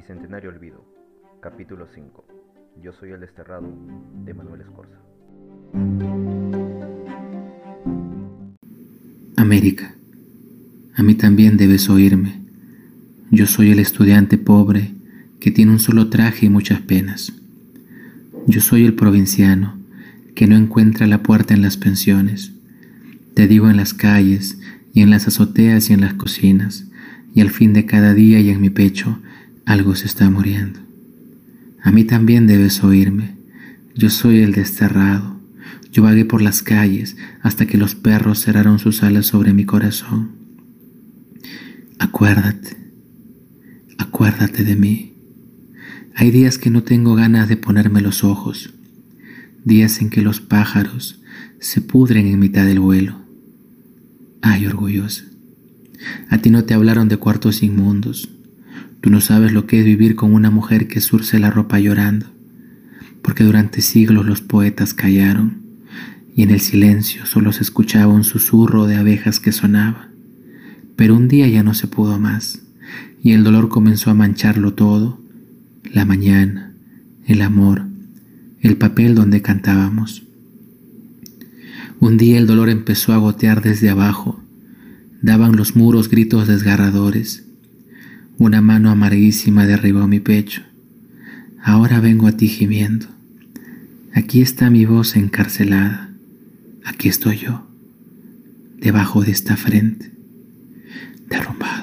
Bicentenario Olvido, capítulo 5. Yo soy el desterrado de Manuel Escorza. América, a mí también debes oírme. Yo soy el estudiante pobre que tiene un solo traje y muchas penas. Yo soy el provinciano que no encuentra la puerta en las pensiones. Te digo en las calles y en las azoteas y en las cocinas, y al fin de cada día y en mi pecho algo se está muriendo. A mí también debes oírme. Yo soy el desterrado. Yo vagué por las calles hasta que los perros cerraron sus alas sobre mi corazón. Acuérdate, acuérdate de mí. Hay días que no tengo ganas de ponerme los ojos, días en que los pájaros se pudren en mitad del vuelo. Ay, orgullosa, a ti no te hablaron de cuartos inmundos, Tú no sabes lo que es vivir con una mujer que surce la ropa llorando, porque durante siglos los poetas callaron y en el silencio solo se escuchaba un susurro de abejas que sonaba. Pero un día ya no se pudo más y el dolor comenzó a mancharlo todo, la mañana, el amor, el papel donde cantábamos. Un día el dolor empezó a gotear desde abajo, daban los muros gritos desgarradores, una mano amarguísima derribó mi pecho. Ahora vengo a ti gimiendo. Aquí está mi voz encarcelada. Aquí estoy yo, debajo de esta frente, derrumbado.